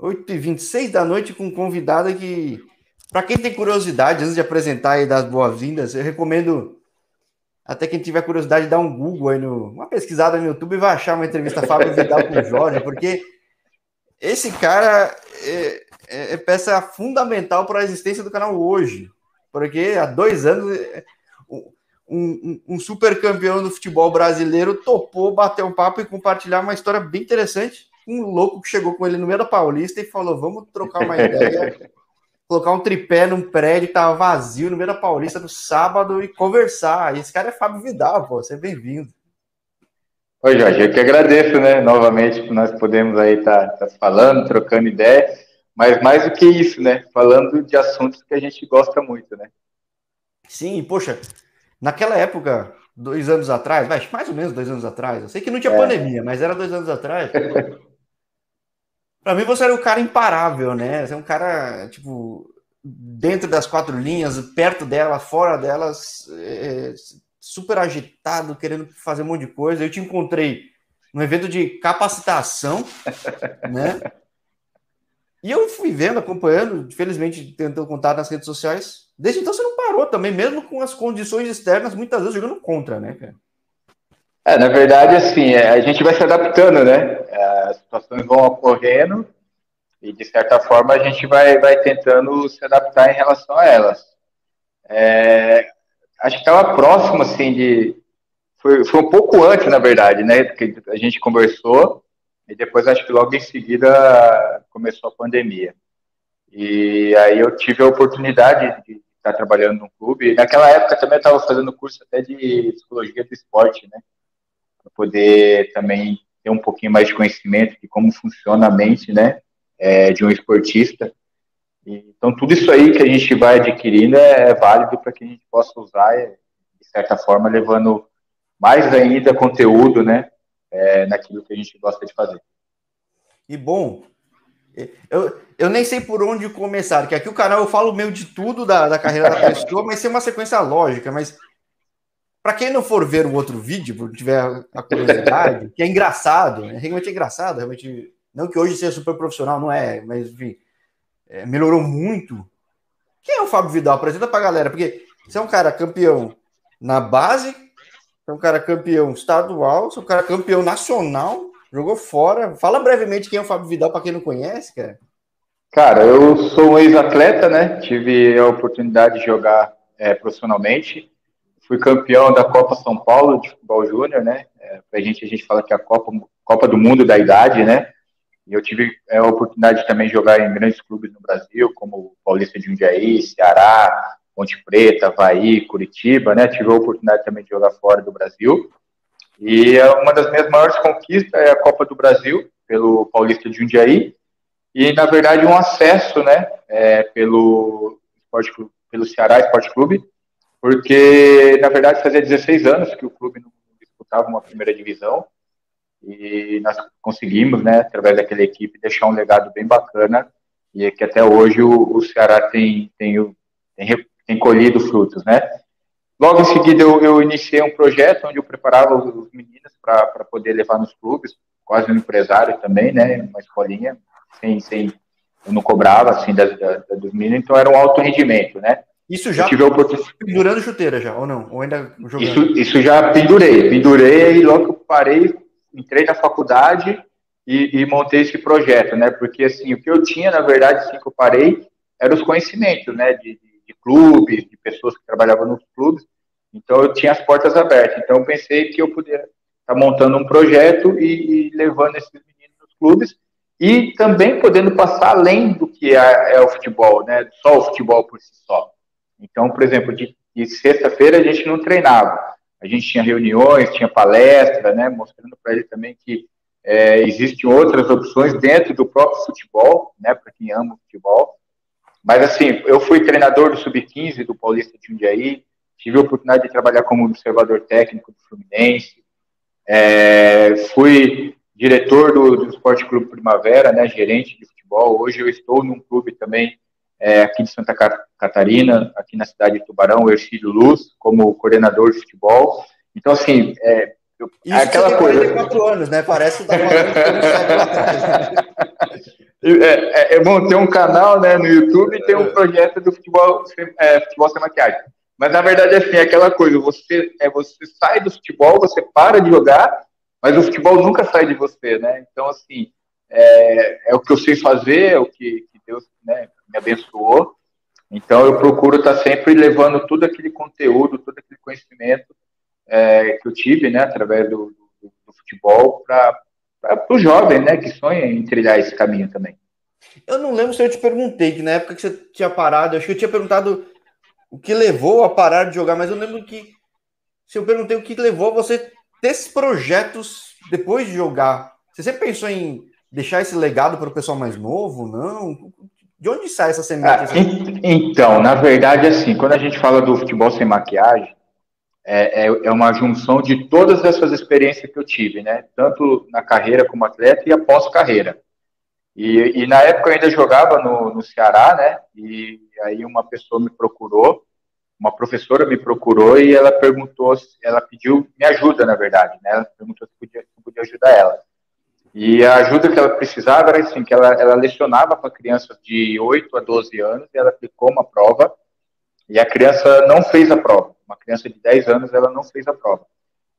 8h26 da noite com um convidado que, para quem tem curiosidade, antes de apresentar aí das boas-vindas, eu recomendo até quem tiver curiosidade dar um Google aí, no, uma pesquisada no YouTube e vai achar uma entrevista Fábio Vidal com o Jorge, porque esse cara é, é, é peça fundamental para a existência do canal hoje. Porque há dois anos um, um, um super campeão do futebol brasileiro topou bater um papo e compartilhar uma história bem interessante. Um louco que chegou com ele no meio da Paulista e falou: Vamos trocar uma ideia, colocar um tripé num prédio que tava vazio no meio da Paulista no sábado e conversar. E esse cara é Fábio Vidal, pô, seja bem-vindo. Oi, Jorge, eu que agradeço, né, novamente, que nós podemos aí estar tá, tá falando, trocando ideia, mas mais do que isso, né, falando de assuntos que a gente gosta muito, né. Sim, poxa, naquela época, dois anos atrás, mais ou menos dois anos atrás, eu sei que não tinha é. pandemia, mas era dois anos atrás. Para mim, você era um cara imparável, né? Você é um cara, tipo, dentro das quatro linhas, perto dela, fora delas, é, super agitado, querendo fazer um monte de coisa. Eu te encontrei num evento de capacitação, né? E eu fui vendo, acompanhando, felizmente tentando contar nas redes sociais. Desde então você não parou também, mesmo com as condições externas, muitas vezes jogando contra, né, cara? É, na verdade, assim, é, a gente vai se adaptando, né? É, as situações vão ocorrendo e, de certa forma, a gente vai, vai tentando se adaptar em relação a elas. É, acho que estava próximo, assim, de. Foi, foi um pouco antes, na verdade, né? Que a gente conversou, e depois, acho que logo em seguida, começou a pandemia. E aí eu tive a oportunidade de estar trabalhando num clube. Naquela época também eu estava fazendo curso até de psicologia do esporte, né? Para poder também ter um pouquinho mais de conhecimento de como funciona a mente, né? É, de um esportista. Então, tudo isso aí que a gente vai adquirindo é, é válido para que a gente possa usar, de certa forma, levando mais ainda conteúdo, né, é, naquilo que a gente gosta de fazer. E bom, eu, eu nem sei por onde começar, porque aqui o canal eu falo meio de tudo da, da carreira da pessoa, mas tem uma sequência lógica, mas para quem não for ver o outro vídeo, porque tiver a curiosidade, que é engraçado, né? realmente é engraçado, realmente, não que hoje seja super profissional, não é, mas enfim, é, melhorou muito. Quem é o Fábio Vidal? Apresenta pra galera, porque você é um cara campeão na base, você é um cara campeão estadual, você é um cara campeão nacional, jogou fora. Fala brevemente quem é o Fábio Vidal para quem não conhece, cara. Cara, eu sou um ex-atleta, né? Tive a oportunidade de jogar é, profissionalmente. Fui campeão da Copa São Paulo de futebol júnior, né? É, pra gente, a gente fala que é a Copa, Copa do Mundo da idade, né? E eu tive é, a oportunidade de também jogar em grandes clubes no Brasil, como Paulista de Jundiaí, Ceará, Ponte Preta, Havaí, Curitiba, né? Tive a oportunidade também de jogar fora do Brasil. E é uma das minhas maiores conquistas é a Copa do Brasil, pelo Paulista de Jundiaí. E, na verdade, um acesso, né? É, pelo, esporte, pelo Ceará Esporte Clube, porque, na verdade, fazia 16 anos que o clube não disputava uma primeira divisão e nós conseguimos, né, através daquela equipe, deixar um legado bem bacana e é que até hoje o, o Ceará tem, tem, tem, tem, colhido frutos, né. Logo em seguida eu, eu iniciei um projeto onde eu preparava os, os meninos para poder levar nos clubes, quase um empresário também, né, uma escolinha, sem, sem eu não cobrava assim dos meninos, então era um alto rendimento, né. Isso já tive oportunidade... pendurando chuteira já, ou não? Ou ainda jogando? Isso, isso já pendurei, pendurei e logo que eu parei, entrei na faculdade e, e, montei esse projeto, né? Porque assim, o que eu tinha, na verdade, assim que eu parei, eram os conhecimentos, né? De, de, de clubes, de pessoas que trabalhavam nos clubes. Então eu tinha as portas abertas. Então eu pensei que eu poderia estar tá montando um projeto e, e, levando esses meninos nos clubes e também podendo passar além do que é, é o futebol, né? Só o futebol por si só. Então, por exemplo, de, de sexta-feira a gente não treinava a gente tinha reuniões, tinha palestra, né, mostrando para ele também que é, existem outras opções dentro do próprio futebol, né, para quem ama o futebol. Mas, assim, eu fui treinador do Sub-15 do Paulista de Jundiaí, tive a oportunidade de trabalhar como observador técnico do Fluminense, é, fui diretor do, do Esporte Clube Primavera, né, gerente de futebol. Hoje eu estou num clube também é, aqui de Santa Catarina, aqui na cidade de Tubarão, o Ercílio Luz, como coordenador de futebol. Então, assim, é, Isso aquela coisa. 44 anos, né? Parece que tá falando? É, é, é bom ter um canal né, no YouTube e ter um projeto do futebol, é, futebol sem maquiagem. Mas na verdade, assim, é aquela coisa, você, é, você sai do futebol, você para de jogar, mas o futebol nunca sai de você, né? Então, assim, é, é o que eu sei fazer, é o que, que Deus né, me abençoou. Então, eu procuro estar sempre levando todo aquele conteúdo, todo aquele conhecimento é, que eu tive, né, através do, do, do futebol, para o jovem, né, que sonha em trilhar esse caminho também. Eu não lembro se eu te perguntei, que na época que você tinha parado, acho que eu tinha perguntado o que levou a parar de jogar, mas eu lembro que se eu perguntei o que levou você ter esses projetos depois de jogar, você sempre pensou em deixar esse legado para o pessoal mais novo? Não? De onde sai essa semente? Ah, então, na verdade, assim, quando a gente fala do futebol sem maquiagem, é, é, é, uma junção de todas essas experiências que eu tive, né? Tanto na carreira como atleta e após carreira. E, e na época eu ainda jogava no, no Ceará, né? E aí uma pessoa me procurou, uma professora me procurou e ela perguntou, ela pediu me ajuda, na verdade, né? Ela perguntou se podia, se podia ajudar ela. E a ajuda que ela precisava era assim, que ela, ela lecionava para crianças de 8 a 12 anos e ela aplicou uma prova e a criança não fez a prova. Uma criança de 10 anos, ela não fez a prova.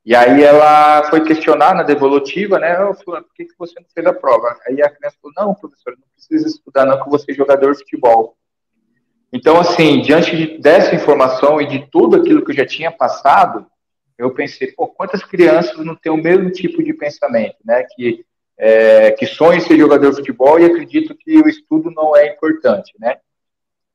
E aí ela foi questionar na devolutiva, né? Eu falei, por que, que você não fez a prova? Aí a criança falou, não, professor, não precisa estudar não, que você é jogador de futebol. Então, assim, diante de, dessa informação e de tudo aquilo que eu já tinha passado, eu pensei, pô, quantas crianças não têm o mesmo tipo de pensamento, né? Que, é, que sonham em ser jogador de futebol e acreditam que o estudo não é importante, né?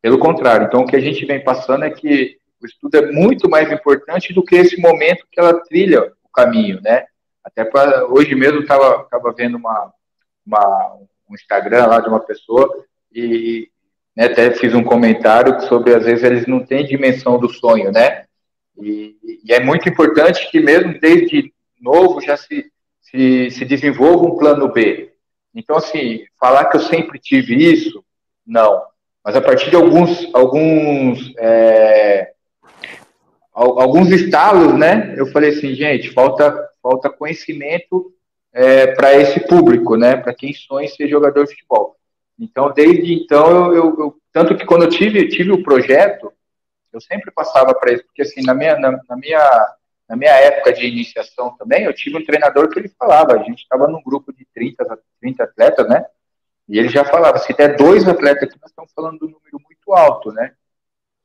Pelo contrário, então o que a gente vem passando é que o estudo é muito mais importante do que esse momento que ela trilha o caminho, né? Até hoje mesmo estava tava vendo uma, uma, um Instagram lá de uma pessoa e né, até fiz um comentário sobre às vezes eles não têm dimensão do sonho, né? E, e é muito importante que mesmo desde novo já se, se, se desenvolva um plano B. Então, assim, falar que eu sempre tive isso, não. Mas a partir de alguns, alguns é, alguns estalos, né? Eu falei assim, gente, falta, falta conhecimento é, para esse público, né? Para quem sonha ser jogador de futebol. Então, desde então, eu, eu, eu tanto que quando eu tive, tive o projeto, eu sempre passava para isso, porque assim, na minha, na, na, minha, na minha época de iniciação também, eu tive um treinador que ele falava, a gente estava num grupo de 30, 30 atletas, né? E ele já falava, se der dois atletas aqui, nós estamos falando de um número muito alto, né?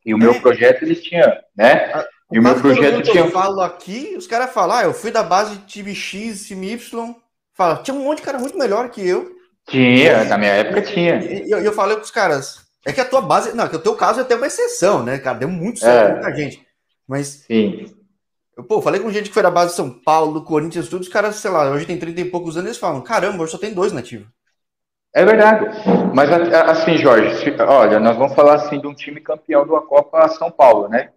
E o meu é. projeto, eles tinham, né? E o meu projeto tinha. Eu falo aqui, os caras falam, ah, eu fui da base de time X, time Y. Fala, tinha um monte de cara muito melhor que eu. Tinha, na minha época tinha. E eu, eu falei com os caras, é que a tua base. Não, que o teu caso é até uma exceção, né, cara? Deu muito certo, é. muita gente. Mas. Sim. Eu, pô, falei com gente que foi da base de São Paulo, Corinthians, tudo, os caras, sei lá, hoje tem 30 e poucos anos, eles falam, caramba, hoje só tem dois nativos. É verdade. Mas assim, Jorge, olha, nós vamos falar assim de um time campeão da Copa São Paulo, né?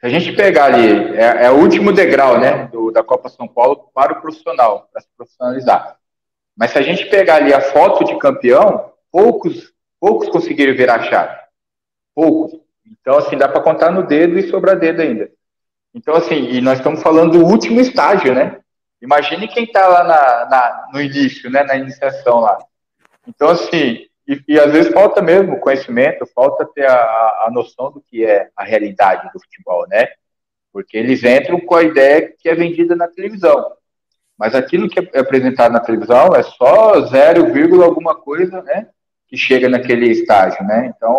Se a gente pegar ali, é, é o último degrau, né, do, da Copa São Paulo para o profissional, para se profissionalizar. Mas se a gente pegar ali a foto de campeão, poucos, poucos conseguiram virar chave. Poucos. Então, assim, dá para contar no dedo e sobrar dedo ainda. Então, assim, e nós estamos falando do último estágio, né? Imagine quem está lá na, na, no início, né, na iniciação lá. Então, assim, e, e, às vezes falta mesmo conhecimento, falta ter a, a noção do que é a realidade do futebol, né? Porque eles entram com a ideia que é vendida na televisão. Mas aquilo que é apresentado na televisão é só 0, alguma coisa, né? Que chega naquele estágio, né? Então,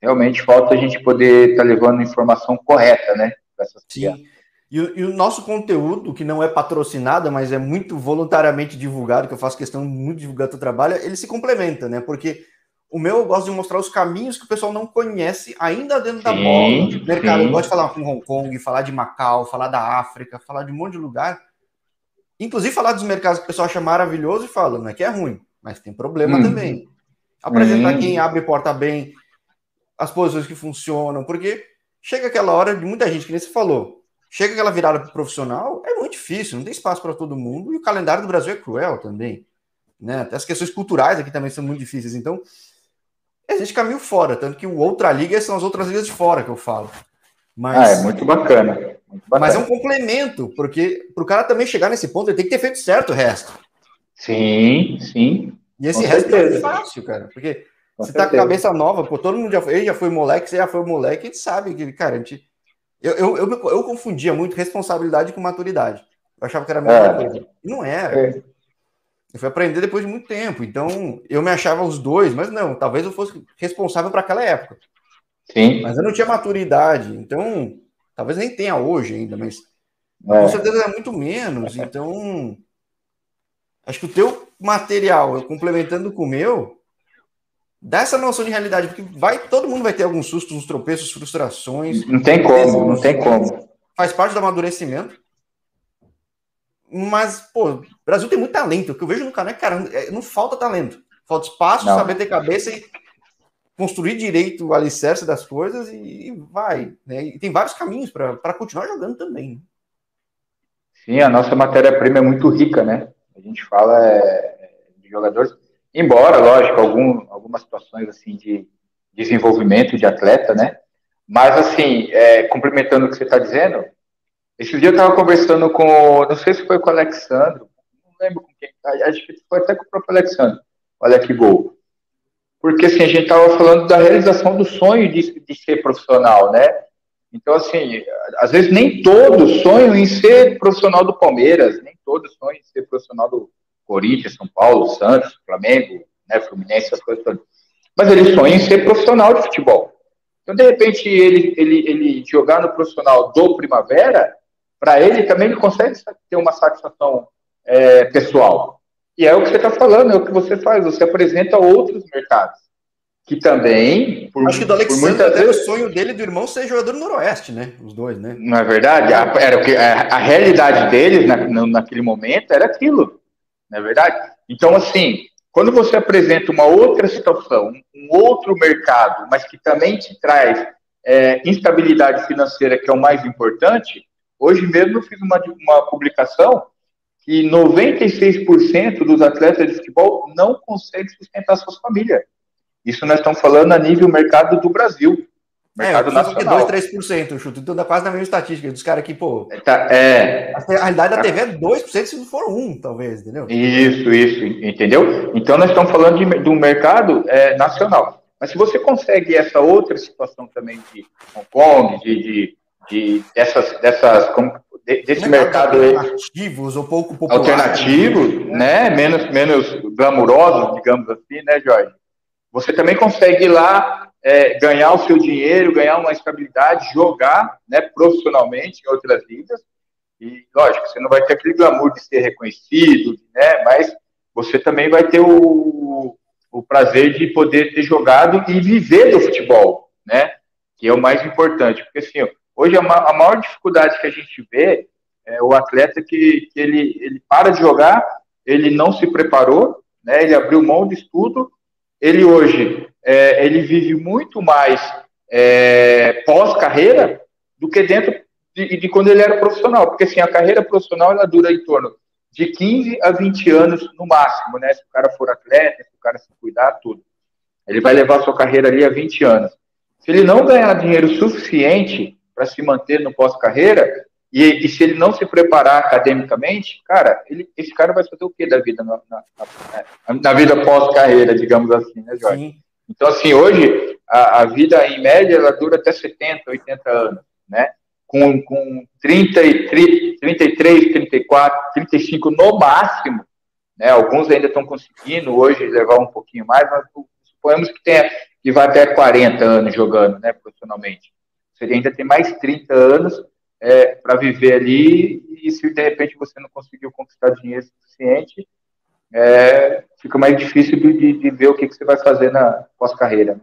realmente falta a gente poder estar tá levando informação correta, né? Para essas Sim. Crianças. E, e, o nosso conteúdo, que não é patrocinado, mas é muito voluntariamente divulgado, que eu faço questão muito de divulgar o trabalho, ele se complementa, né? Porque o meu eu gosto de mostrar os caminhos que o pessoal não conhece ainda dentro da sim, bola. Mercado, eu gosto de falar com Hong Kong, falar de Macau, falar da África, falar de um monte de lugar. Inclusive falar dos mercados que o pessoal acha maravilhoso e fala, não é que é ruim, mas tem problema hum. também. Apresentar hum. quem abre porta bem, as posições que funcionam, porque chega aquela hora de muita gente, que nem você falou, Chega aquela virada para profissional, é muito difícil, não tem espaço para todo mundo, e o calendário do Brasil é cruel também. Né? Até as questões culturais aqui também são muito difíceis. Então, existe caminho fora, tanto que o outra liga são as outras ligas de fora que eu falo. Mas, ah, é muito bacana, muito bacana. Mas é um complemento, porque para o cara também chegar nesse ponto, ele tem que ter feito certo o resto. Sim, sim. E esse resto é fácil, cara, porque você tá com cabeça nova, pô, todo mundo já foi, ele já foi moleque, você já foi moleque, a gente sabe que, cara, a gente. Eu, eu, eu, eu confundia muito responsabilidade com maturidade. Eu achava que era a mesma é. coisa. E não era. É. Eu fui aprender depois de muito tempo. Então, eu me achava os dois, mas não, talvez eu fosse responsável para aquela época. Sim. Mas eu não tinha maturidade. Então, talvez nem tenha hoje ainda, mas é. com certeza é muito menos. Então, acho que o teu material, complementando com o meu, dá essa noção de realidade, porque vai, todo mundo vai ter alguns sustos, uns tropeços, frustrações. Não tem como, não tem como. Faz parte do amadurecimento. Mas, pô, o Brasil tem muito talento. O que eu vejo no canal é, cara, é, não falta talento. Falta espaço, não. saber ter cabeça e construir direito o alicerce das coisas e, vai. Né? E tem vários caminhos para continuar jogando também. Sim, a nossa matéria-prima é muito rica, né? A gente fala é, de jogadores, embora, lógico, algum, algumas situações assim de desenvolvimento de atleta, né? Mas, assim, é, complementando o que você está dizendo, esse dia eu estava conversando com, não sei se foi com o Alexandre, não lembro com quem, acho que foi até com o próprio Alexandre, olha que gol. Porque assim, a gente estava falando da realização do sonho de, de ser profissional, né? Então, assim, às vezes nem todos sonham em ser profissional do Palmeiras, nem todos sonham em ser profissional do Corinthians, São Paulo, Santos, Flamengo, né, Fluminense, essas coisas todas. Mas ele sonha em ser profissional de futebol. Então, de repente, ele, ele, ele jogar no profissional do Primavera, para ele também ele consegue ter uma satisfação é, pessoal. E é o que você está falando, é o que você faz, você apresenta outros mercados. Que também. Por, Acho que do Alexandre até vezes... o sonho dele e do irmão ser jogador do Noroeste, né? Os dois, né? Não é verdade? A, era a, a, realidade deles na, naquele momento era aquilo. Não é verdade? Então, assim, quando você apresenta uma outra situação, um outro mercado, mas que também te traz é, instabilidade financeira, que é o mais importante, Hoje mesmo eu fiz uma, uma publicação que 96% dos atletas de futebol não conseguem sustentar suas famílias. Isso nós estamos falando a nível mercado do Brasil. Mercado é, nacional. 2, 3%, o chuto. Então dá quase na mesma estatística dos caras que, pô. É, tá, é, a realidade da TV é 2% se não for 1, talvez, entendeu? Isso, isso, entendeu? Então nós estamos falando de, de um mercado é, nacional. Mas se você consegue essa outra situação também de Hong Kong, de, de de dessas, dessas como, desse mercado alternativos ou pouco populares, alternativos, né? né? Menos menos glamurosos, digamos assim, né, Jorge? Você também consegue ir lá é, ganhar o seu dinheiro, ganhar uma estabilidade, jogar, né, profissionalmente em outras ligas. E lógico, você não vai ter aquele glamour de ser reconhecido, né? Mas você também vai ter o, o prazer de poder ter jogado e viver do futebol, né? Que é o mais importante, porque assim, Hoje, a, maior dificuldade que a gente vê é o atleta que, que ele, ele para de jogar, ele não se preparou, né, ele abriu mão de estudo, ele hoje é, ele vive muito mais é, pós-carreira do que dentro de, de, quando ele era profissional, porque assim, a carreira profissional ela dura em torno de 15 a 20 anos no máximo, né? Se o cara for atleta, se o cara se cuidar, tudo. Ele vai levar sua carreira ali a 20 anos. Se ele não ganhar dinheiro suficiente para se manter no pós-carreira, e, e, se ele não se preparar academicamente, cara, ele, esse cara vai fazer o que da vida na, na, na, na vida pós-carreira, digamos assim, né, Jorge? Sim. Então, assim, hoje, a, a, vida, em média, ela dura até 70, 80 anos, né? Com, com 30, 30, 33, 34, 35 no máximo, né? Alguns ainda estão conseguindo hoje levar um pouquinho mais, mas suponhamos que tenha que vai até 40 anos jogando, né, profissionalmente. Você ainda tem mais 30 anos é, para viver ali, e se de repente você não conseguiu conquistar dinheiro suficiente, é, fica mais difícil de, de, ver o que, que você vai fazer na pós-carreira.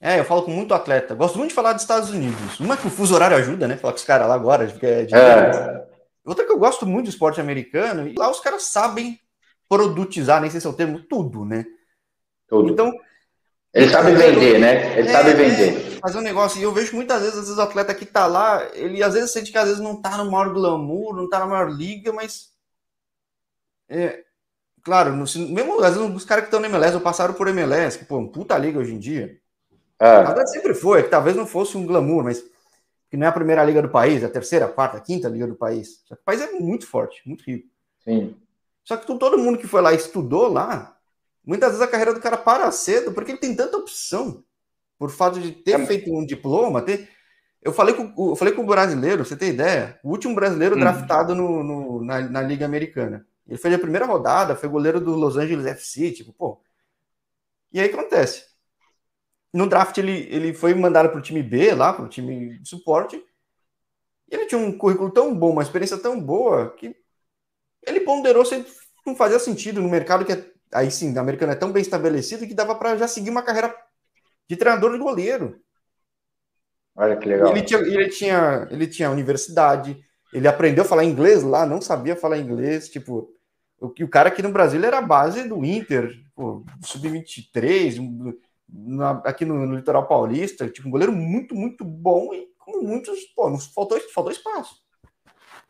É, eu falo com muito atleta. Gosto muito de falar dos Estados Unidos. Uma que o fuso horário ajuda, né? Falar com os caras lá agora. É de é. Outra que eu gosto muito do esporte americano, e lá os caras sabem produtizar, nem sei se é o termo, tudo, né? Tudo. Então, ele sabe vender, né? Ele é, sabe vender. É, fazer um negócio. E eu vejo muitas vezes, às vezes, o atleta que tá lá, ele às vezes sente que às vezes não tá no maior glamour, não tá na maior liga, mas. É, claro, no, mesmo às vezes os caras que estão no MLS ou passaram por MLS, que, pô, um puta liga hoje em dia. É. sempre foi, que talvez não fosse um glamour, mas que não é a primeira liga do país, é a terceira, a quarta, a quinta liga do país. Só que o país é muito forte, muito rico. Sim. Só que todo mundo que foi lá e estudou lá, muitas vezes a carreira do cara para cedo porque ele tem tanta opção. Por fato de ter é. feito um diploma, ter. Eu falei com, eu falei com o brasileiro, você tem ideia? O último brasileiro hum. draftado no, no na, na, Liga Americana. Ele fez a primeira rodada, foi goleiro do Los Angeles FC, tipo, pô. E aí acontece. No draft ele, ele foi mandado para o time B, lá, para o time de suporte. E ele tinha um currículo tão bom, uma experiência tão boa, que ele ponderou se não fazia sentido no mercado que é, aí sim, a americana é tão bem estabelecido que dava para já seguir uma carreira de treinador de goleiro. Olha que legal. Ele tinha, ele tinha, ele tinha universidade, ele aprendeu a falar inglês lá, não sabia falar inglês, tipo, o o cara aqui no Brasil era a base do Inter, sub-23, aqui no, no, litoral paulista, tipo, um goleiro muito, muito bom e com muitos, pô, faltou, faltou espaço.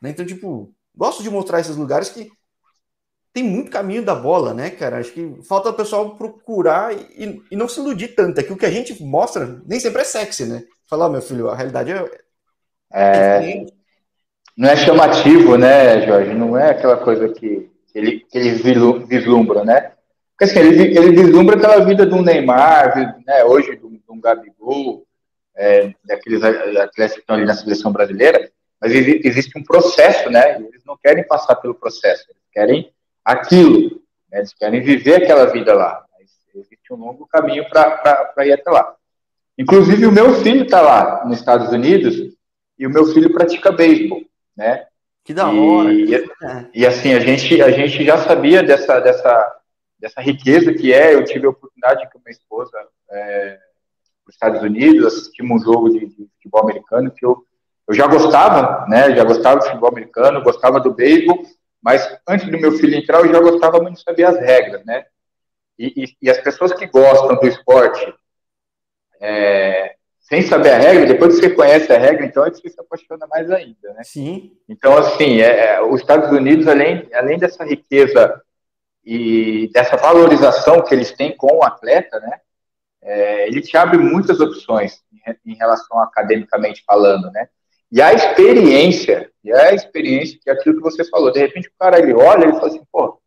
Né? Então, tipo, gosto de mostrar esses lugares que tem muito caminho da bola, né, cara? Acho que falta o pessoal procurar e, e não se iludir tanto. É que o que a gente mostra nem sempre é sexy, né? Falar, meu filho, a realidade é. é... Não é chamativo, né, Jorge? Não é aquela coisa que, ele, que eles vislumbram, né? Porque assim, ele, ele vislumbra aquela vida do Neymar, né, hoje do, do Gabigol, é, daqueles atletas que estão ali na seleção brasileira, mas existe um processo, né? Eles não querem passar pelo processo, eles querem aquilo, né? eles querem viver aquela vida lá. Mas existe um longo caminho para ir até lá. Inclusive, o meu filho está lá nos Estados Unidos e o meu filho pratica beisebol, né? Que da hora. E, é. e, assim, a gente, a gente já sabia dessa, dessa, dessa riqueza que é. Eu tive a oportunidade com minha esposa é, nos Estados Unidos, assistimos um jogo de, de, futebol americano que eu, eu já gostava, né? Já gostava de futebol americano, gostava do beisebol, mas antes do meu filho entrar, eu já gostava muito de saber as regras, né? E, e, e as pessoas que gostam do esporte é, sem saber a regra, depois que você conhece a regra, então é que você se apaixona mais ainda, né? Sim. Então, assim, é, é, os Estados Unidos, além, além dessa riqueza e dessa valorização que eles têm com o atleta, né? É, ele te abre muitas opções em, em relação academicamente falando, né? E a experiência, e a experiência, que é aquilo que você falou, de repente o cara ele olha e fala assim, pô,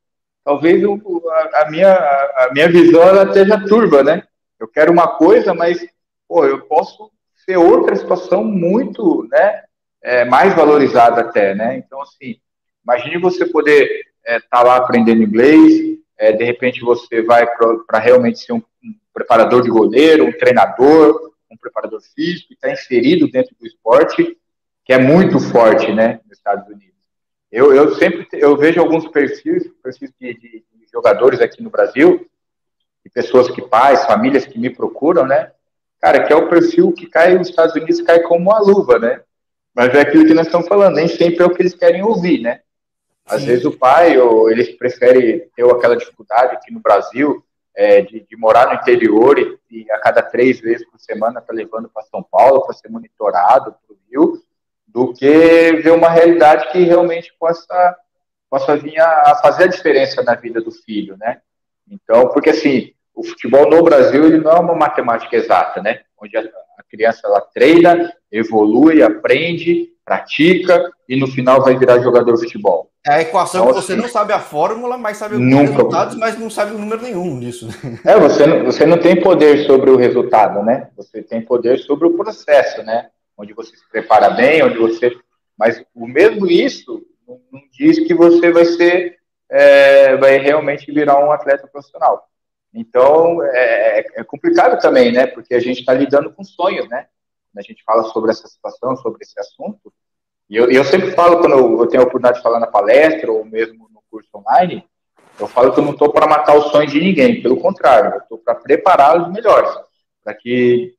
talvez a, a, minha, a minha visão ela esteja turva, né? Eu quero uma coisa, mas, pô, eu posso ser outra situação muito, né, é, mais valorizada até, né? Então, assim, imagine você poder estar é, tá lá aprendendo inglês, é, de repente você vai para realmente ser um, um preparador de goleiro, um treinador, um preparador físico, está inserido dentro do esporte, que é muito forte, né, nos Estados Unidos. Eu, eu sempre eu vejo alguns perfis, perfis de, de, de jogadores aqui no Brasil, e pessoas que pais, famílias que me procuram, né, cara, que é o perfil que cai nos Estados Unidos cai como uma luva, né? Mas é aquilo que nós estamos falando, nem sempre é o que eles querem ouvir, né? Às Sim. vezes o pai, ou eles preferem ter aquela dificuldade aqui no Brasil, é, de, de, morar no interior e, e, a cada três vezes por semana tá levando para São Paulo para ser monitorado para o Rio, do que ver uma realidade que realmente possa, possa vir a, fazer a diferença na vida do filho, né? Então, porque assim, o futebol no Brasil ele não é uma matemática exata, né? Onde a, a criança ela treina, evolui, aprende, pratica e no final vai virar jogador de futebol. É a equação então, que você assim, não sabe a fórmula, mas sabe os resultados, mas não sabe o número nenhum disso. É, você não, você não tem poder sobre o resultado, né? Você tem poder sobre o processo, né? Onde você se prepara bem, onde você. Mas o mesmo isso não, diz que você vai ser, é, vai realmente virar um atleta profissional. Então é, é, é complicado também, né? Porque a gente está lidando com sonhos, né? Quando a gente fala sobre essa situação, sobre esse assunto. E eu, eu sempre falo, quando eu tenho a oportunidade de falar na palestra ou mesmo no curso online, eu falo que eu não estou para matar os sonhos de ninguém, pelo contrário, eu estou para prepará-los melhores, para que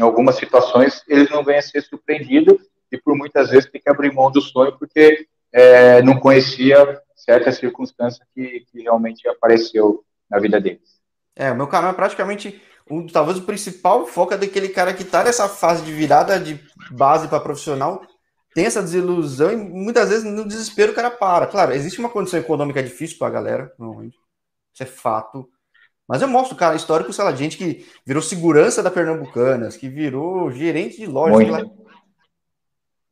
em algumas situações, eles não venham a ser surpreendidos e por muitas vezes tem que abrir mão do sonho porque é, não conhecia certa circunstância que, que realmente apareceu na vida deles. É, o meu canal é praticamente um, talvez o principal foco é daquele cara que está nessa fase de virada de base para profissional, tem essa desilusão e muitas vezes no desespero o cara para. Claro, existe uma condição econômica difícil para a galera, isso é fato. Mas eu mostro, cara, histórico, sei lá, gente que virou segurança da Pernambucanas, que virou gerente de loja.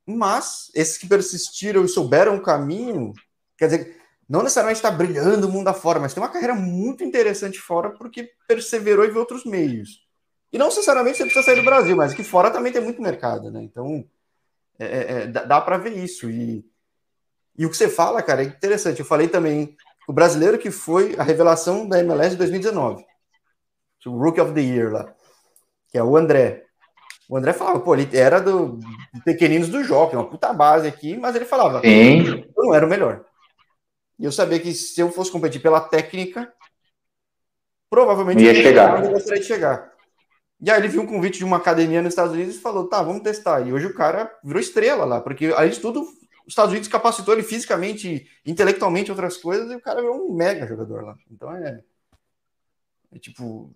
Mas esses que persistiram e souberam o caminho, quer dizer, não necessariamente está brilhando o mundo afora, mas tem uma carreira muito interessante fora porque perseverou em outros meios. E não necessariamente você precisa sair do Brasil, mas aqui fora também tem muito mercado, né? Então, é, é, é dá, dá para ver isso. E, e o que você fala, cara, é interessante. Eu falei também, o brasileiro que foi a revelação da MLS de 2019, o Rookie of the Year lá, que é o André. O André falava, pô, ele era do, do Pequeninos do Jockey, uma puta base aqui, mas ele falava, Sim. eu não era o melhor. E eu sabia que se eu fosse competir pela técnica, provavelmente ia eu chegar. Eu gostaria de chegar. E aí ele viu um convite de uma academia nos Estados Unidos e falou: tá, vamos testar. E hoje o cara virou estrela lá, porque além de tudo, os Estados Unidos capacitou ele fisicamente, intelectualmente, outras coisas, e o cara virou um mega jogador lá. Então é. É tipo.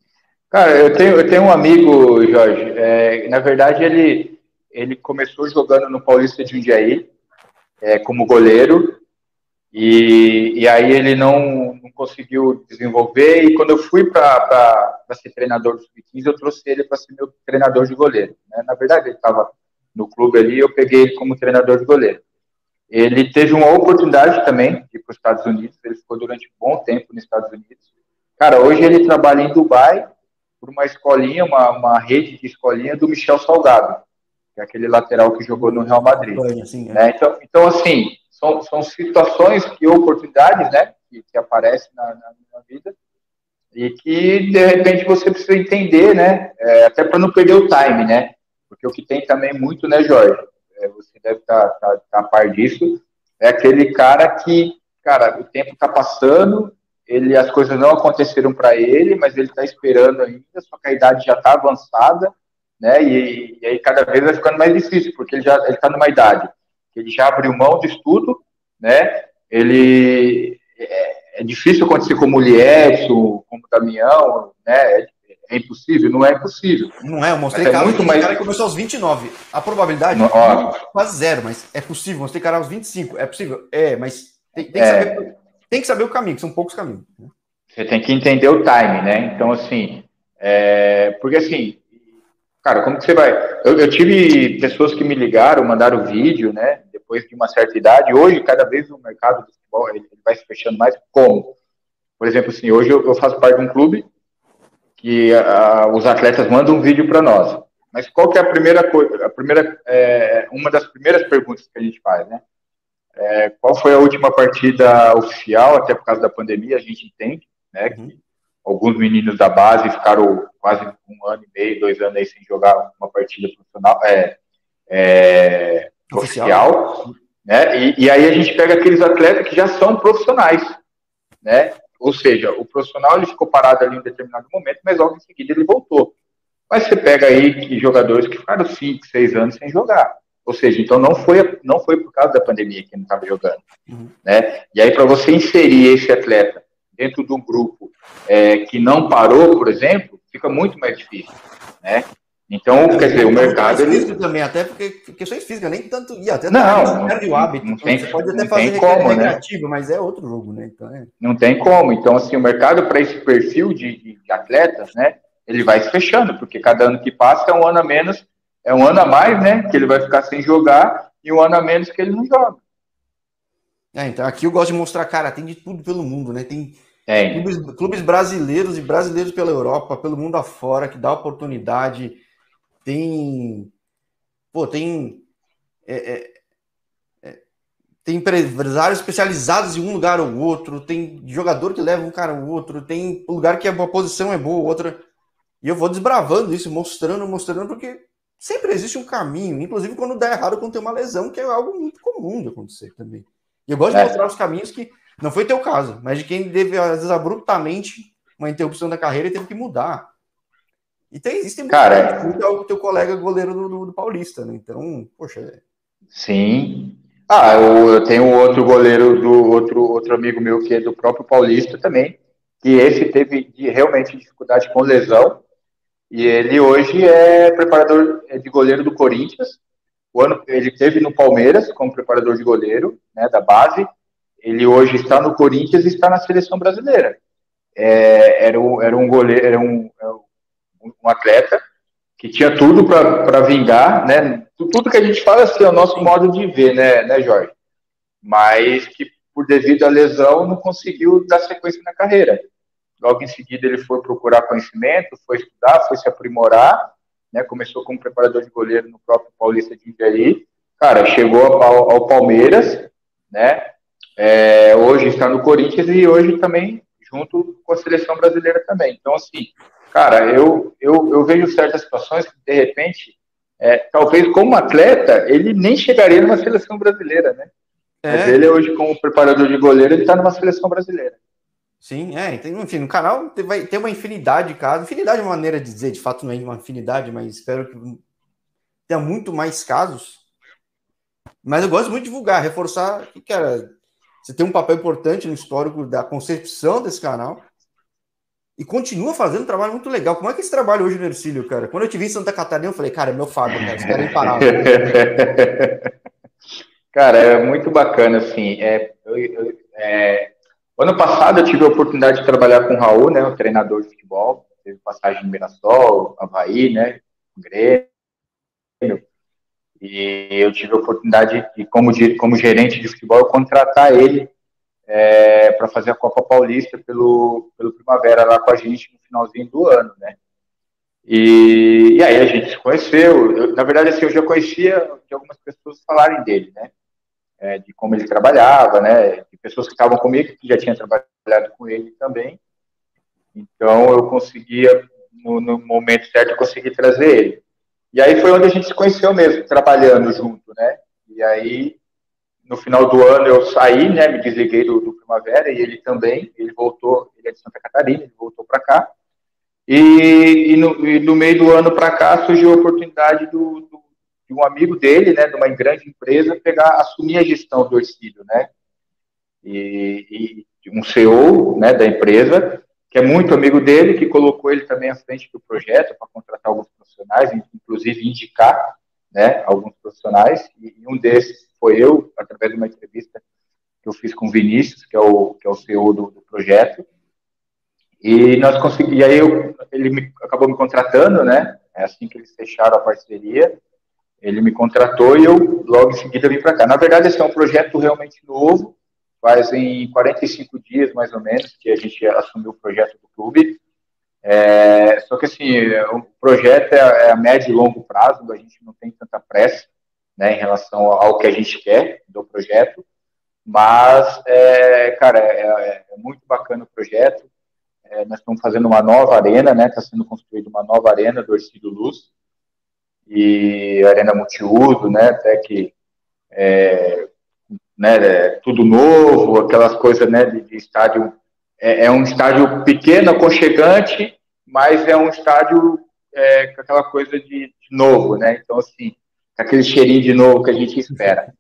Cara, eu tenho, eu tenho um amigo, Jorge. É, na verdade, ele, ele começou jogando no Paulista de Jundiaí, é, como goleiro, e, e aí ele não, não conseguiu desenvolver. E quando eu fui para ser treinador do Sub-15, eu trouxe ele para ser meu treinador de goleiro. Né? Na verdade, ele estava no clube ali eu peguei ele como treinador de goleiro. Ele teve uma oportunidade também de ir para os Estados Unidos. Ele ficou durante um bom tempo nos Estados Unidos. Cara, hoje ele trabalha em Dubai por uma escolinha, uma, uma rede de escolinha do Michel Salgado, que é aquele lateral que jogou no Real Madrid. Assim, é. né? então, então, assim, são, são situações e oportunidades, né, que, que aparecem na, na, na, vida e que, de repente, você precisa entender, né, é, até para não perder o time, né, porque o que tem também muito, né, Jorge, você deve estar tá, tá, tá a par disso, é aquele cara que, cara, o tempo está passando, ele, as coisas não aconteceram para ele, mas ele está esperando ainda, só que a idade já está avançada, né, e, e, aí cada vez vai ficando mais difícil, porque ele já está numa idade que ele já abriu mão de estudo, né? Ele é, é difícil acontecer como o Lietso, como o Damião, né? É, é, impossível? Não é impossível. Não é, eu mostrei é cara, muito mais... cara começou aos 29. A probabilidade não, é quase zero, mas é possível. Mostrei cara aos 25. É possível? É, mas tem, tem, que, é. saber, tem que saber o caminho, que são poucos caminhos. Né? Você tem que entender o time, né? Então, assim, é, porque assim, Cara, como que você vai? Eu, eu, tive pessoas que me ligaram, mandaram vídeo, né? Depois de uma certa idade. Hoje, cada vez o mercado do futebol ele vai se fechando mais. Como? Por exemplo, assim, hoje eu, eu faço parte de um clube que a, os atletas mandam um vídeo para nós. Mas qual que é a primeira coisa? A primeira, é, uma das primeiras perguntas que a gente faz, né? É, qual foi a última partida oficial? Até por causa da pandemia, a gente entende, né? Que uhum alguns meninos da base ficaram quase um ano e meio, dois anos aí sem jogar uma partida profissional, é, é oficial, oficial né? E, e, aí a gente pega aqueles atletas que já são profissionais, né? Ou seja, o profissional ele ficou parado ali em um determinado momento, mas logo em seguida ele voltou. Mas você pega aí jogadores que ficaram cinco, seis anos sem jogar. Ou seja, então não foi, não foi por causa da pandemia que não estava jogando. Uhum. Né? E aí, para você inserir esse atleta dentro de um grupo é, que não parou, por exemplo, fica muito mais difícil, né? Então, quer dizer, o mercado... Ele... também, até porque questões físicas, nem tanto... E até não, perde o hábito. Não tem, você pode até fazer como, né? recreativo, né? mas é outro jogo, né? Então, é... Não tem como. Então, assim, o mercado para esse perfil de, de, atletas, né? Ele vai se fechando, porque cada ano que passa é um ano a menos, é um ano a mais, né? Que ele vai ficar sem jogar e um ano a menos que ele não joga. É, então aqui eu gosto de mostrar, cara, tem de tudo pelo mundo, né? Tem Clubes, clubes, brasileiros e brasileiros pela Europa, pelo mundo afora, que dá oportunidade. Tem. Pô, tem. É, é, é, tem empresários especializados em um lugar ou outro, tem jogador que leva um cara ou outro, tem lugar que a posição é boa, outra. E eu vou desbravando isso, mostrando, mostrando, porque sempre existe um caminho, inclusive quando dá errado, quando tem uma lesão, que é algo muito comum de acontecer também. E eu gosto de é. mostrar os caminhos que não foi teu caso, mas de quem teve, às vezes, abruptamente uma interrupção da carreira e teve que mudar. E tem, existem Cara, muito o teu colega goleiro do, do, do, Paulista, né? Então, poxa. É... Sim. Ah, eu, eu tenho outro goleiro do outro, outro amigo meu que é do próprio Paulista também, que esse teve de, realmente dificuldade com lesão. E ele hoje é preparador de goleiro do Corinthians. O ano, ele teve no Palmeiras como preparador de goleiro, né, da base, ele hoje está no Corinthians e está na seleção brasileira. É, era, um, era um goleiro, era um, um atleta que tinha tudo para vingar, né? Tudo que a gente fala assim, é o nosso modo de ver, né, né, Jorge? Mas que por devido à lesão, não conseguiu dar sequência na carreira. Logo em seguida, ele foi procurar conhecimento, foi estudar, foi se aprimorar, né? Começou como preparador de goleiro no próprio Paulista de Jundiaí. Cara, chegou ao, ao Palmeiras, né? É, hoje está no Corinthians e hoje também junto com a seleção brasileira também. Então, assim, cara, eu, eu, eu vejo certas situações que, de repente, é, talvez como atleta, ele nem chegaria numa seleção brasileira, né? É. Mas ele hoje, como preparador de goleiro, ele está numa seleção brasileira. Sim, é. enfim, no canal vai ter uma infinidade de casos. Infinidade é uma maneira de dizer, de fato não é uma infinidade, mas espero que tenha muito mais casos. Mas eu gosto muito de divulgar, reforçar que, cara, você tem um papel importante no histórico da concepção desse canal e continua fazendo um trabalho muito legal. Como é que é esse trabalho hoje no Ercílio, cara? Quando eu te vi em Santa Catarina, eu falei, cara, é meu Fábio, cara, esse cara é imparável. cara, é muito bacana, assim. É, eu, eu, é, ano passado eu tive a oportunidade de trabalhar com o Raul, né, o treinador de futebol, teve passagem no Mirassol, Havaí, né, Grêmio, e eu tive a oportunidade de, como, como gerente de futebol, contratar ele é, para fazer a Copa Paulista pelo, pelo Primavera lá com a gente no finalzinho do ano, né? E, e aí a gente se conheceu. Eu, na verdade, assim, eu já conhecia de algumas pessoas falarem dele, né? É, de como ele trabalhava, né? De pessoas que estavam comigo que já tinham trabalhado com ele também. Então eu conseguia, no, no momento certo, eu consegui trazer ele. E aí foi onde a gente se conheceu mesmo, trabalhando junto, né? E aí, no final do ano, eu saí, né? Me desliguei do, do Primavera e ele também. Ele voltou, ele é de Santa Catarina, ele voltou para cá. E, e, no, e, no, meio do ano para cá surgiu a oportunidade do, do, de um amigo dele, né? De uma grande empresa, pegar, assumir a gestão do Orcílio, né? E, e um CEO, né? Da empresa que é muito amigo dele, que colocou ele também à frente do projeto para contratar alguns profissionais, inclusive indicar né, alguns profissionais, e, um desses foi eu, através de uma entrevista que eu fiz com o Vinícius, que é o, que é o CEO do, do projeto, e nós conseguimos, e aí eu, ele me, acabou me contratando, né, é assim que eles fecharam a parceria, ele me contratou e eu logo em seguida vim para cá. Na verdade, esse é um projeto realmente novo, fazem 45 dias, mais ou menos, que a gente assumiu o projeto do clube. É, só que, assim, o projeto é, é, a médio e longo prazo, a gente não tem tanta pressa né, em relação ao que a gente quer do projeto, mas, é, cara, é, é, é muito bacana o projeto. É, nós estamos fazendo uma nova arena, né? Está sendo construída uma nova arena do Orcílio Luz, e arena multiuso, né? Até que é, né, é tudo novo, aquelas coisas né, de, de estádio. É, um estádio pequeno, aconchegante, mas é um estádio com aquela coisa de, de, novo, né? Então, assim, aquele cheirinho de novo que a gente espera.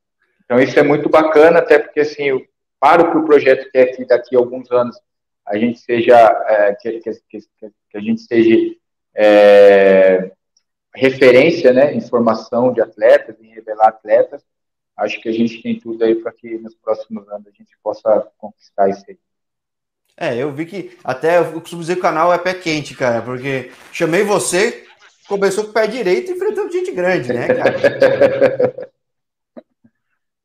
Então, isso é muito bacana, até porque, assim, eu paro para o projeto que é que daqui a alguns anos a gente seja, é, que, que, que, que, a gente seja é, referência, né, em formação de atletas, em revelar atletas, acho que a gente tem tudo aí para que nos próximos anos a gente possa conquistar isso aí. É, eu vi que até eu costumo dizer que o canal é pé quente, cara, porque chamei você, começou com o pé direito e enfrentando gente grande, né, cara?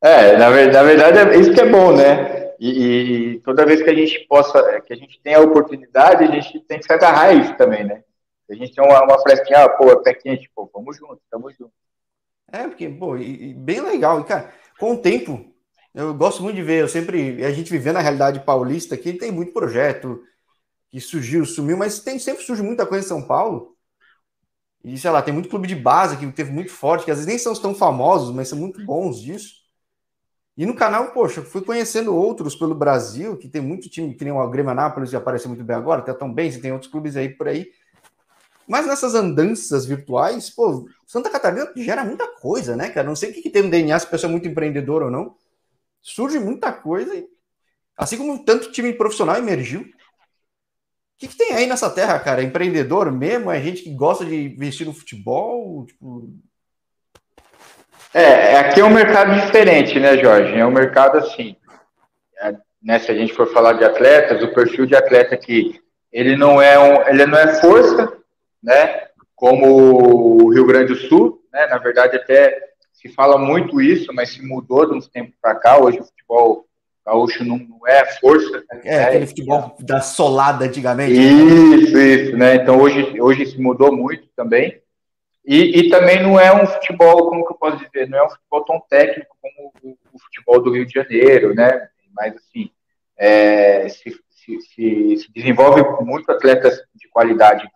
é, na, na verdade é isso que é bom, né? E, e, toda vez que a gente possa, que a gente tem a oportunidade, a gente tem que se agarrar a isso também, né? A gente tem uma, uma fresquinha, ah, pô, é pé quente, pô, vamos junto, tamo junto. É, porque, pô, e, e bem legal. E, cara, com o tempo, eu gosto muito de ver, eu sempre, a gente vivendo a realidade paulista aqui, tem muito projeto que surgiu, sumiu, mas tem sempre surge muita coisa em São Paulo. E, sei lá, tem muito clube de base que teve muito forte, que às vezes nem são tão famosos, mas são muito bons disso. E no canal, poxa, fui conhecendo outros pelo Brasil, que tem muito time, que nem o Grêmio Anápolis, que aparece muito bem agora, até tão bem, você tem outros clubes aí por aí, mas nessas andanças virtuais, pô, Santa Catarina gera muita coisa, né, cara? Não sei o que, que tem no DNA, se a pessoa é muito empreendedora ou não. Surge muita coisa, e, assim como tanto time profissional emergiu. Que, que tem aí nessa terra, cara? É empreendedor mesmo? É gente que gosta de investir no futebol? Tipo... É, aqui é um mercado diferente, né, Jorge? É um mercado assim. É, né, se a gente for falar de atletas, o perfil de atleta aqui, ele não é um, ele não é força, né? Como o Rio Grande do Sul, né? Na verdade, até se fala muito isso, mas se mudou de uns tempos para cá. Hoje o futebol gaúcho não, é força. É, né? aquele futebol da solada antigamente. Isso, né? isso, né? Então hoje, hoje se mudou muito também. E, e, também não é um futebol, como que eu posso dizer, não é um futebol tão técnico como o, o futebol do Rio de Janeiro, né? Mas assim, é, se, se, se, se, desenvolve muito atletas de qualidade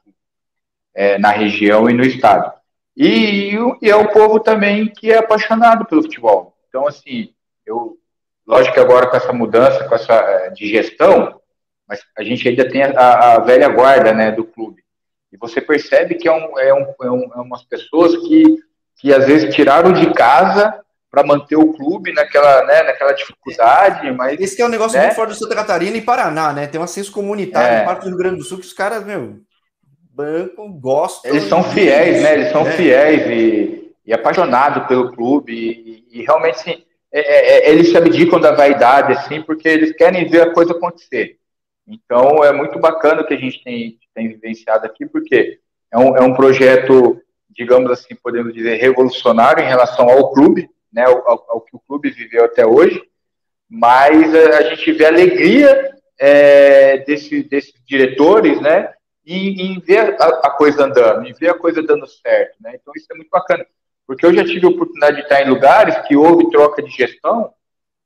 é, na região e no estado. E, e, é o povo também que é apaixonado pelo futebol. Então, assim, eu, lógico que agora com essa mudança, com essa é, de gestão, mas a gente ainda tem a, a velha guarda, né, do clube. E você percebe que é, um, é, um, é, um, é umas pessoas que, que às vezes tiraram de casa para manter o clube naquela, né, naquela dificuldade, mas... Esse que é um negócio né? muito forte de Santa Catarina e Paraná, né? Tem um acesso comunitário é. em parte do Rio Grande do Sul que os caras, meu, banco, gostam... Eles são fiéis, né? Eles são é. fiéis e, e apaixonados pelo clube e, e realmente, assim, é, é, é, eles se abdicam da vaidade, assim, porque eles querem ver a coisa acontecer. Então, é muito bacana o que a gente tem, tem vivenciado aqui, porque é um, é um projeto, digamos assim, podemos dizer, revolucionário em relação ao clube, né, ao, ao que o clube viveu até hoje, mas a, a gente vê a alegria é, desse, desses diretores, né, em, em ver a, a, coisa andando, em ver a coisa dando certo, né, então isso é muito bacana, porque eu já tive a oportunidade de estar em lugares que houve troca de gestão,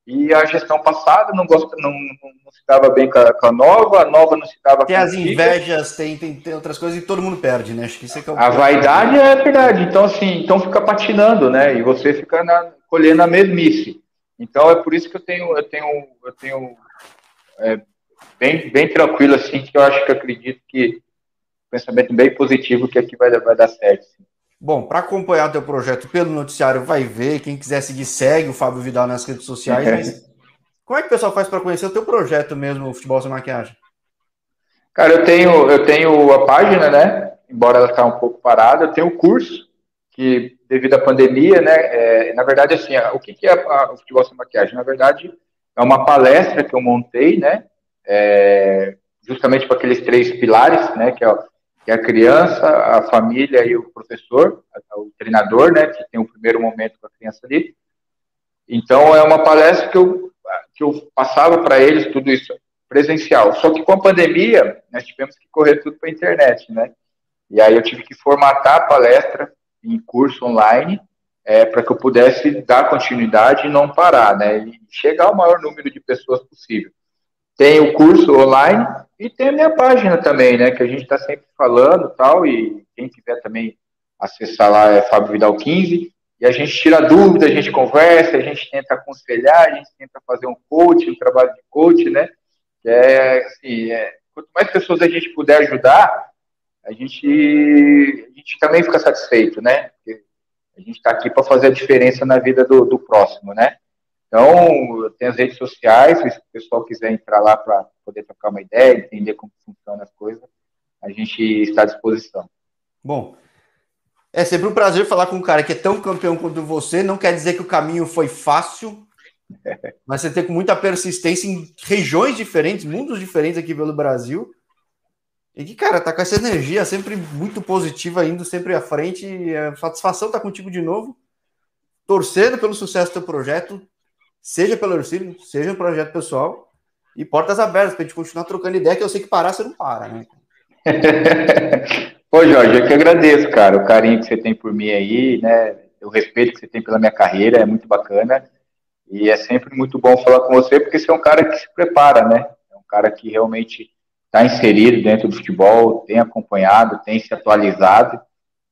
e a gestão passada não, gosta, não, não, se dava bem com a, com a, nova, a nova não se dava Tem as invejas, tem, tem, tem, outras coisas e todo mundo perde, né? Acho que isso é que é o A vaidade é verdade. Então, assim, então fica patinando, né? E você fica na, colhendo a mesmice. Então é por isso que eu tenho, eu tenho, eu tenho é, bem, bem tranquilo, assim, que eu acho que acredito que pensamento bem positivo que aqui vai, vai dar certo. Sim. Bom, para acompanhar teu projeto pelo noticiário, vai ver. Quem quiser seguir, segue o Fábio Vidal nas redes sociais. Mas como é que o pessoal faz para conhecer o teu projeto mesmo, o Futebol Sem Maquiagem? Cara, eu tenho, eu tenho a página, né? Embora ela está um pouco parada, eu tenho o curso, que devido à pandemia, né? É, na verdade, assim, o que, é o Futebol Sem Maquiagem? Na verdade, é uma palestra que eu montei, né? É, justamente para aqueles três pilares, né? Que é que é a criança, a família e o professor, o treinador, né, que tem o primeiro momento com a criança ali. Então, é uma palestra que eu, que eu passava para eles tudo isso presencial. Só que com a pandemia, nós tivemos que correr tudo para a internet, né? E aí eu tive que formatar a palestra em curso online é, para que eu pudesse dar continuidade e não parar, né? E chegar ao maior número de pessoas possível. Tem o curso online e tem a minha página também, né? Que a gente está sempre falando tal. E quem quiser também acessar lá é Fábio Vidal 15. E a gente tira dúvida, a gente conversa, a gente tenta aconselhar, a gente tenta fazer um coach, um trabalho de coach, né? É assim, é, quanto mais pessoas a gente puder ajudar, a gente, a gente também fica satisfeito, né? Porque a gente está aqui para fazer a diferença na vida do, do próximo, né? Então, tem as redes sociais, se o pessoal quiser entrar lá para poder trocar uma ideia, entender como funcionam as coisas, a gente está à disposição. Bom, é sempre um prazer falar com um cara que é tão campeão quanto você. Não quer dizer que o caminho foi fácil, mas você tem com muita persistência em regiões diferentes, mundos diferentes aqui pelo Brasil. E que, cara, tá com essa energia sempre muito positiva, indo sempre à frente. A satisfação tá contigo de novo. Torcendo pelo sucesso do teu projeto, seja pelo Ercílio, seja no projeto pessoal, e portas abertas para a gente continuar trocando ideia, que eu sei que parar você não para, né? Pô, Jorge, eu que agradeço, cara, o carinho que você tem por mim aí, né? O respeito que você tem pela minha carreira é muito bacana. E é sempre muito bom falar com você, porque você é um cara que se prepara, né? É um cara que realmente está inserido dentro do futebol, tem acompanhado, tem se atualizado,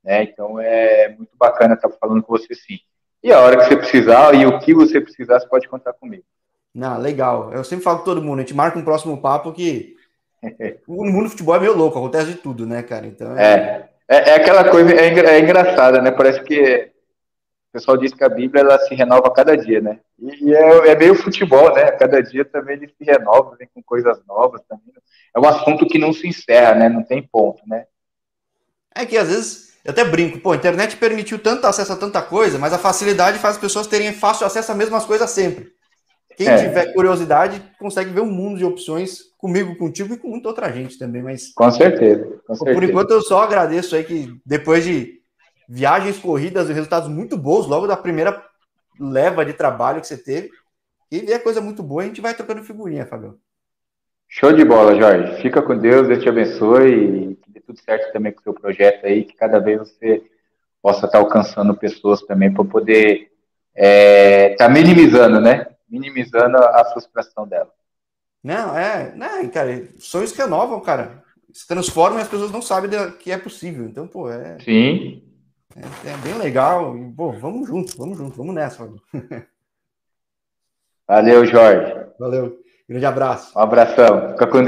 né? Então é muito bacana estar falando com você sim. E a hora que você precisar e o que você precisar, você pode contar comigo. Não, legal. Eu sempre falo com todo mundo, a gente marca um próximo papo que o mundo do futebol é meio louco, acontece de tudo, né, cara? Então é... É, é, aquela coisa, é, é, engraçada, né? Parece que o pessoal diz que a Bíblia ela se renova a cada dia, né? E, e é, é, meio futebol, né? Cada dia também ele se renova, vem com coisas novas também. É um assunto que não se encerra, né? Não tem ponto, né? É que às vezes eu até brinco, pô, a internet permitiu tanto acesso a tanta coisa, mas a facilidade faz as pessoas terem fácil acesso às mesmas coisas sempre. Quem é. tiver curiosidade consegue ver um mundo de opções comigo, contigo e com muita outra gente também. Mas com certeza. Com por enquanto eu só agradeço aí que depois de viagens corridas e resultados muito bons logo da primeira leva de trabalho que você teve, E vier coisa muito boa, a gente vai trocando figurinha, Fabio. Show de bola, Jorge. Fica com Deus, Deus te abençoe e tudo certo também com o seu projeto aí, que cada vez você possa estar alcançando pessoas também para poder estar é, tá minimizando, né? Minimizando a frustração dela. Não, é, não, cara, sonhos que renovam, cara. Se transformam e as pessoas não sabem que é possível. Então, pô, é. Sim. É, é bem legal. E, pô, vamos junto, vamos junto, vamos nessa. Valeu, Jorge. Valeu. Grande abraço. Um abração. Fica com